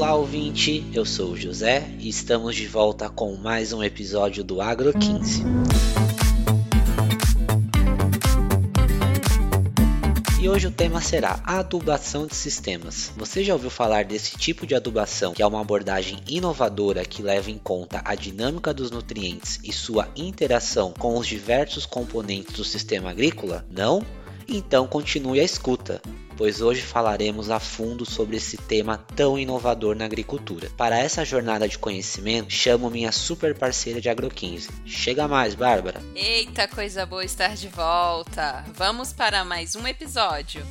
Olá, ouvinte. Eu sou o José e estamos de volta com mais um episódio do Agro 15. E hoje o tema será adubação de sistemas. Você já ouviu falar desse tipo de adubação, que é uma abordagem inovadora que leva em conta a dinâmica dos nutrientes e sua interação com os diversos componentes do sistema agrícola? Não? Então continue a escuta pois hoje falaremos a fundo sobre esse tema tão inovador na agricultura. Para essa jornada de conhecimento, chamo minha super parceira de Agro15. Chega mais, Bárbara! Eita, coisa boa estar de volta! Vamos para mais um episódio.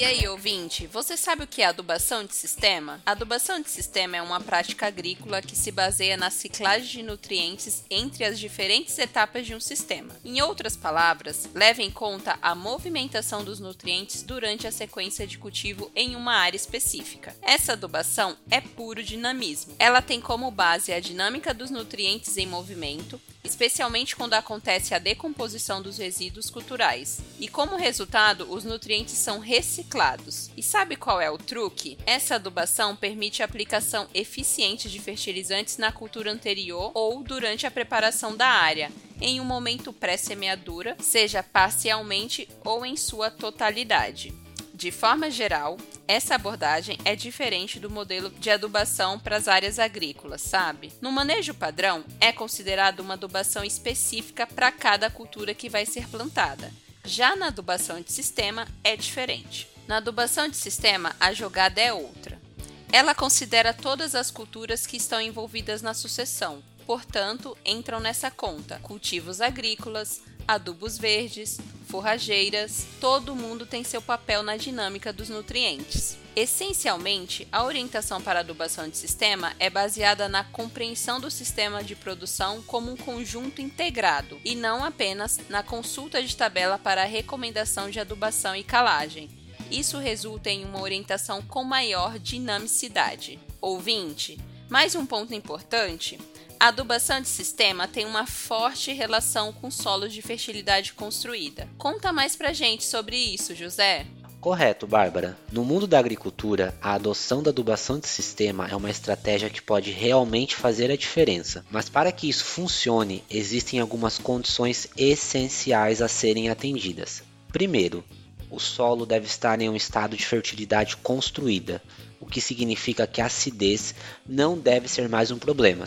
E aí, ouvinte, você sabe o que é adubação de sistema? adubação de sistema é uma prática agrícola que se baseia na ciclagem de nutrientes entre as diferentes etapas de um sistema. Em outras palavras, leva em conta a movimentação dos nutrientes durante a sequência de cultivo em uma área específica. Essa adubação é puro dinamismo. Ela tem como base a dinâmica dos nutrientes em movimento, especialmente quando acontece a decomposição dos resíduos culturais. E como resultado, os nutrientes são reciclados. E sabe qual é o truque? Essa adubação permite a aplicação eficiente de fertilizantes na cultura anterior ou durante a preparação da área, em um momento pré-semeadura, seja parcialmente ou em sua totalidade. De forma geral, essa abordagem é diferente do modelo de adubação para as áreas agrícolas, sabe? No manejo padrão, é considerado uma adubação específica para cada cultura que vai ser plantada. Já na adubação de sistema, é diferente. Na adubação de sistema, a jogada é outra. Ela considera todas as culturas que estão envolvidas na sucessão, portanto, entram nessa conta cultivos agrícolas, adubos verdes, forrageiras, todo mundo tem seu papel na dinâmica dos nutrientes. Essencialmente, a orientação para adubação de sistema é baseada na compreensão do sistema de produção como um conjunto integrado e não apenas na consulta de tabela para a recomendação de adubação e calagem. Isso resulta em uma orientação com maior dinamicidade. Ouvinte, mais um ponto importante: a adubação de sistema tem uma forte relação com solos de fertilidade construída. Conta mais pra gente sobre isso, José. Correto, Bárbara. No mundo da agricultura, a adoção da adubação de sistema é uma estratégia que pode realmente fazer a diferença. Mas para que isso funcione, existem algumas condições essenciais a serem atendidas. Primeiro, o solo deve estar em um estado de fertilidade construída, o que significa que a acidez não deve ser mais um problema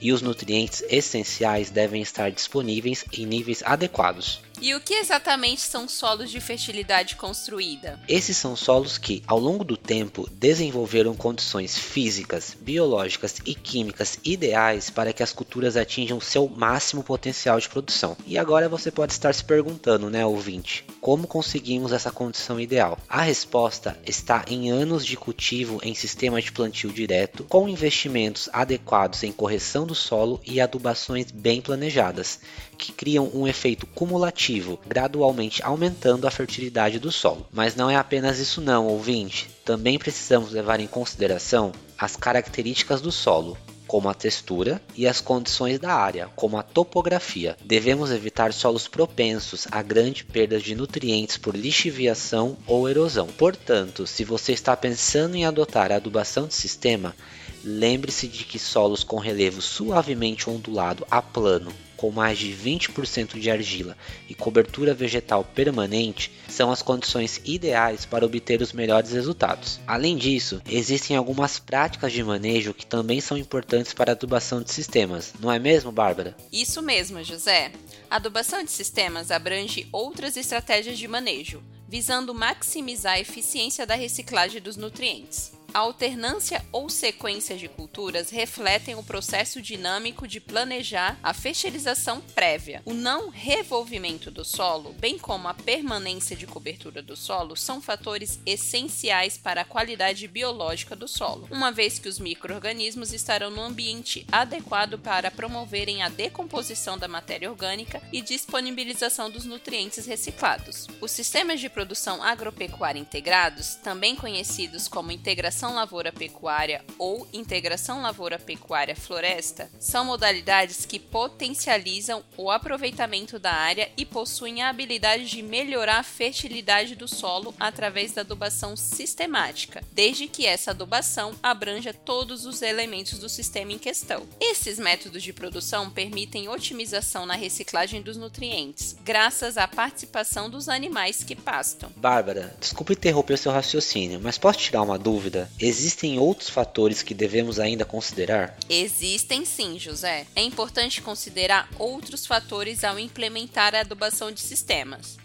e os nutrientes essenciais devem estar disponíveis em níveis adequados. E o que exatamente são solos de fertilidade construída? Esses são solos que, ao longo do tempo, desenvolveram condições físicas, biológicas e químicas ideais para que as culturas atinjam seu máximo potencial de produção. E agora você pode estar se perguntando, né, ouvinte, como conseguimos essa condição ideal? A resposta está em anos de cultivo em sistema de plantio direto, com investimentos adequados em correção do solo e adubações bem planejadas, que criam um efeito cumulativo, gradualmente aumentando a fertilidade do solo. Mas não é apenas isso não, ouvinte. Também precisamos levar em consideração as características do solo, como a textura, e as condições da área, como a topografia. Devemos evitar solos propensos a grande perda de nutrientes por lixiviação ou erosão. Portanto, se você está pensando em adotar a adubação de sistema, lembre-se de que solos com relevo suavemente ondulado a plano com mais de 20% de argila e cobertura vegetal permanente são as condições ideais para obter os melhores resultados. Além disso, existem algumas práticas de manejo que também são importantes para a adubação de sistemas, não é mesmo, Bárbara? Isso mesmo, José. A adubação de sistemas abrange outras estratégias de manejo, visando maximizar a eficiência da reciclagem dos nutrientes. A alternância ou sequência de culturas refletem o processo dinâmico de planejar a fertilização prévia. O não revolvimento do solo, bem como a permanência de cobertura do solo, são fatores essenciais para a qualidade biológica do solo, uma vez que os micro-organismos estarão no ambiente adequado para promoverem a decomposição da matéria orgânica e disponibilização dos nutrientes reciclados. Os sistemas de produção agropecuária integrados, também conhecidos como integração integração lavoura-pecuária ou integração lavoura-pecuária-floresta são modalidades que potencializam o aproveitamento da área e possuem a habilidade de melhorar a fertilidade do solo através da adubação sistemática, desde que essa adubação abranja todos os elementos do sistema em questão. Esses métodos de produção permitem otimização na reciclagem dos nutrientes, graças à participação dos animais que pastam. Bárbara, desculpe interromper seu raciocínio, mas posso tirar uma dúvida? Existem outros fatores que devemos ainda considerar? Existem sim, José. É importante considerar outros fatores ao implementar a adubação de sistemas.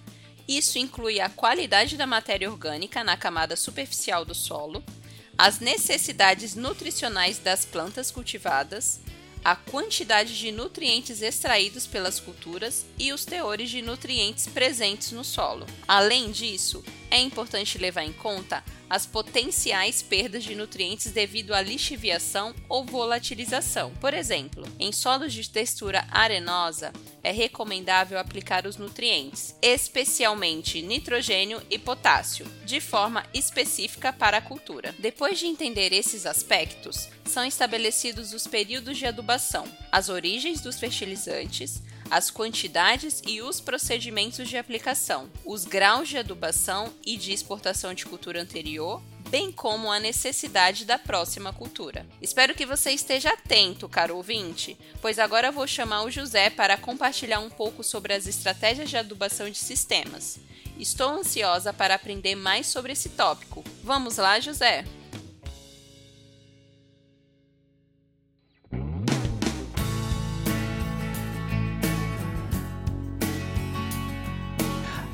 Isso inclui a qualidade da matéria orgânica na camada superficial do solo, as necessidades nutricionais das plantas cultivadas, a quantidade de nutrientes extraídos pelas culturas e os teores de nutrientes presentes no solo. Além disso, é importante levar em conta as potenciais perdas de nutrientes devido à lixiviação ou volatilização. Por exemplo, em solos de textura arenosa, é recomendável aplicar os nutrientes, especialmente nitrogênio e potássio, de forma específica para a cultura. Depois de entender esses aspectos, são estabelecidos os períodos de adubação, as origens dos fertilizantes, as quantidades e os procedimentos de aplicação, os graus de adubação e de exportação de cultura anterior, bem como a necessidade da próxima cultura. Espero que você esteja atento, caro ouvinte, pois agora vou chamar o José para compartilhar um pouco sobre as estratégias de adubação de sistemas. Estou ansiosa para aprender mais sobre esse tópico. Vamos lá, José?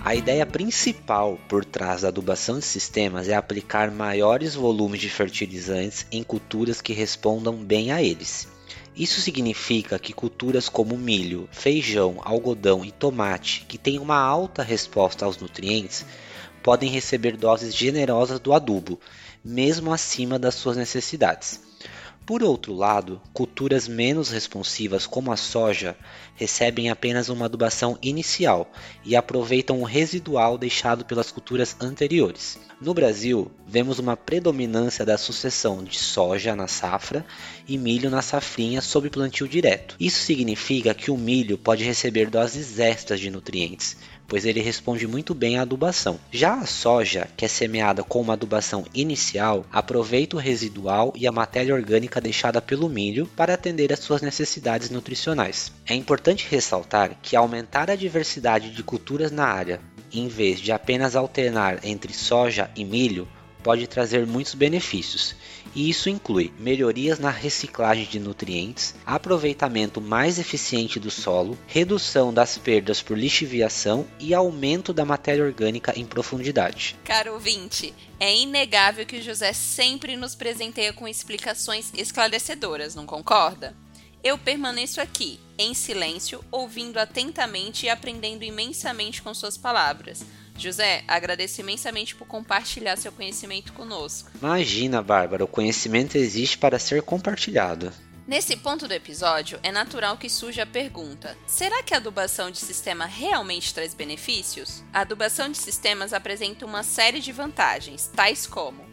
A ideia principal por trás da adubação de sistemas é aplicar maiores volumes de fertilizantes em culturas que respondam bem a eles. Isso significa que culturas como milho, feijão, algodão e tomate, que têm uma alta resposta aos nutrientes, podem receber doses generosas do adubo, mesmo acima das suas necessidades. Por outro lado, culturas menos responsivas como a soja recebem apenas uma adubação inicial e aproveitam o residual deixado pelas culturas anteriores. No Brasil, vemos uma predominância da sucessão de soja na safra e milho na safrinha sob plantio direto. Isso significa que o milho pode receber doses extras de nutrientes, pois ele responde muito bem à adubação. Já a soja, que é semeada com uma adubação inicial, aproveita o residual e a matéria orgânica deixada pelo milho para atender às suas necessidades nutricionais. É importante ressaltar que aumentar a diversidade de culturas na área, em vez de apenas alternar entre soja e milho, pode trazer muitos benefícios, e isso inclui melhorias na reciclagem de nutrientes, aproveitamento mais eficiente do solo, redução das perdas por lixiviação e aumento da matéria orgânica em profundidade. Caro ouvinte, é inegável que o José sempre nos presenteia com explicações esclarecedoras, não concorda? Eu permaneço aqui, em silêncio, ouvindo atentamente e aprendendo imensamente com suas palavras. José, agradeço imensamente por compartilhar seu conhecimento conosco. Imagina, Bárbara, o conhecimento existe para ser compartilhado. Nesse ponto do episódio, é natural que surja a pergunta: será que a adubação de sistema realmente traz benefícios? A adubação de sistemas apresenta uma série de vantagens, tais como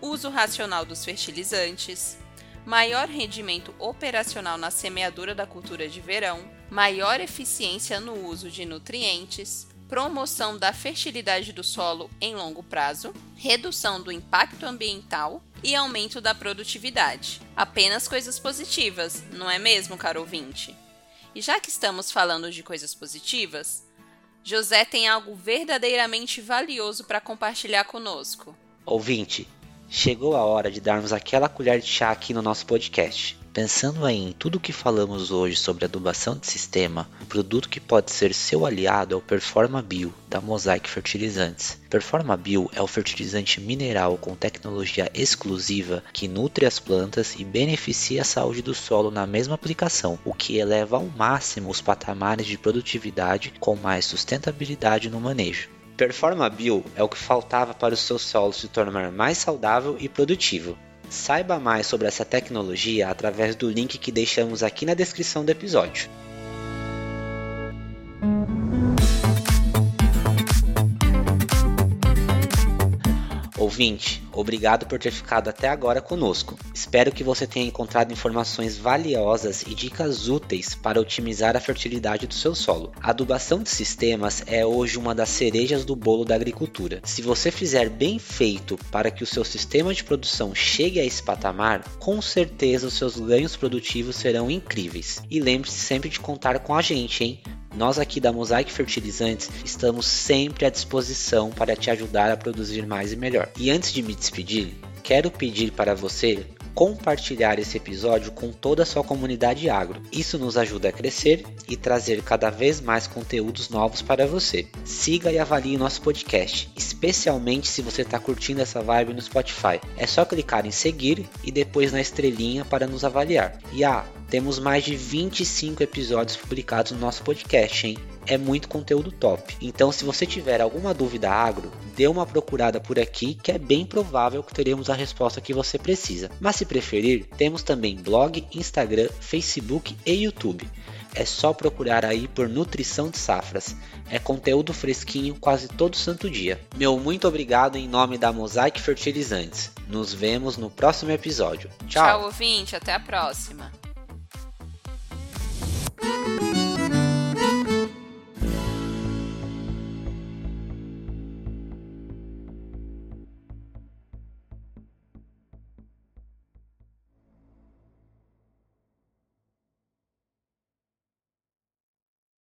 uso racional dos fertilizantes, maior rendimento operacional na semeadura da cultura de verão, maior eficiência no uso de nutrientes, promoção da fertilidade do solo em longo prazo, redução do impacto ambiental e aumento da produtividade. Apenas coisas positivas, não é mesmo, caro ouvinte? E já que estamos falando de coisas positivas, José tem algo verdadeiramente valioso para compartilhar conosco. Ouvinte, chegou a hora de darmos aquela colher de chá aqui no nosso podcast. Pensando em tudo que falamos hoje sobre adubação de sistema, o produto que pode ser seu aliado é o Performa Bio da Mosaic Fertilizantes. Performa Bio é o fertilizante mineral com tecnologia exclusiva que nutre as plantas e beneficia a saúde do solo na mesma aplicação, o que eleva ao máximo os patamares de produtividade com mais sustentabilidade no manejo. Performa Bio é o que faltava para o seu solo se tornar mais saudável e produtivo. Saiba mais sobre essa tecnologia através do link que deixamos aqui na descrição do episódio. Ouvinte, Obrigado por ter ficado até agora conosco. Espero que você tenha encontrado informações valiosas e dicas úteis para otimizar a fertilidade do seu solo. A adubação de sistemas é hoje uma das cerejas do bolo da agricultura. Se você fizer bem feito para que o seu sistema de produção chegue a esse patamar, com certeza os seus ganhos produtivos serão incríveis. E lembre-se sempre de contar com a gente, hein? Nós aqui da Mosaic Fertilizantes estamos sempre à disposição para te ajudar a produzir mais e melhor. E antes de me despedir, quero pedir para você compartilhar esse episódio com toda a sua comunidade agro. Isso nos ajuda a crescer e trazer cada vez mais conteúdos novos para você. Siga e avalie nosso podcast, especialmente se você está curtindo essa vibe no Spotify. É só clicar em seguir e depois na estrelinha para nos avaliar. E ah, temos mais de 25 episódios publicados no nosso podcast, hein? é muito conteúdo top. Então, se você tiver alguma dúvida agro, dê uma procurada por aqui que é bem provável que teremos a resposta que você precisa. Mas se preferir, temos também blog, Instagram, Facebook e YouTube. É só procurar aí por Nutrição de Safras. É conteúdo fresquinho quase todo santo dia. Meu muito obrigado em nome da Mosaic Fertilizantes. Nos vemos no próximo episódio. Tchau. Tchau, ouvinte. Até a próxima.